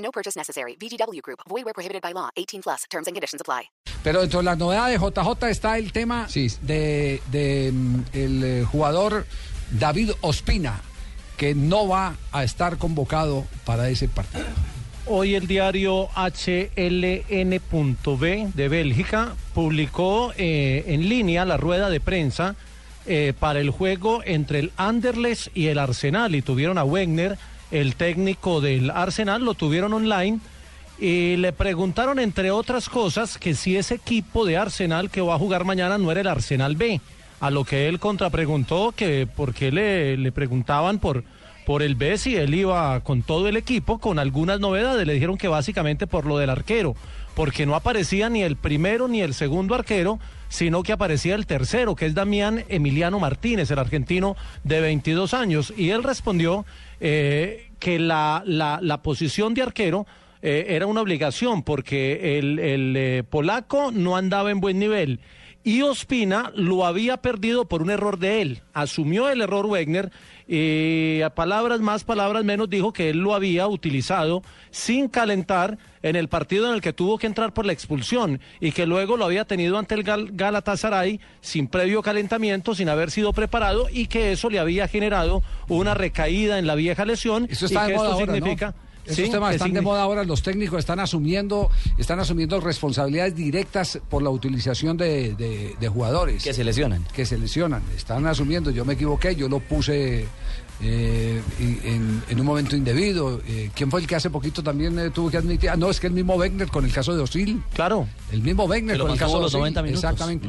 No purchase necessary. VGW Group. Void where prohibited by law. 18 plus. Terms and conditions apply. Pero dentro de las novedades de JJ está el tema de, de, mm, el eh, jugador David Ospina, que no va a estar convocado para ese partido. Hoy el diario HLN.B de Bélgica publicó eh, en línea la rueda de prensa eh, para el juego entre el Anderlecht y el Arsenal y tuvieron a Wegner, el técnico del Arsenal, lo tuvieron online y le preguntaron entre otras cosas que si ese equipo de Arsenal que va a jugar mañana no era el Arsenal B, a lo que él contrapreguntó que por qué le, le preguntaban por por el B si él iba con todo el equipo, con algunas novedades. Le dijeron que básicamente por lo del arquero, porque no aparecía ni el primero ni el segundo arquero, sino que aparecía el tercero, que es Damián Emiliano Martínez, el argentino de 22 años. Y él respondió eh, que la, la, la posición de arquero eh, era una obligación, porque el, el eh, polaco no andaba en buen nivel. Y Ospina lo había perdido por un error de él. Asumió el error Wegner y a palabras más, palabras menos, dijo que él lo había utilizado sin calentar en el partido en el que tuvo que entrar por la expulsión y que luego lo había tenido ante el Gal Galatasaray sin previo calentamiento, sin haber sido preparado y que eso le había generado una recaída en la vieja lesión Eso y está que de moda esto ahora, ¿no? Esos Sí, temas están de moda ahora, los técnicos están asumiendo, están asumiendo responsabilidades directas por la utilización de, de- de jugadores. Que se lesionan. Que se lesionan, están asumiendo, yo me equivoqué, yo lo puse eh, en, en un momento indebido. Eh, ¿Quién fue el que hace poquito también eh, tuvo que admitir? Ah, no, es que el mismo Wegner con el caso de Osil. Claro. El mismo Wegner con el caso de los Osil. 90 minutos. Exactamente.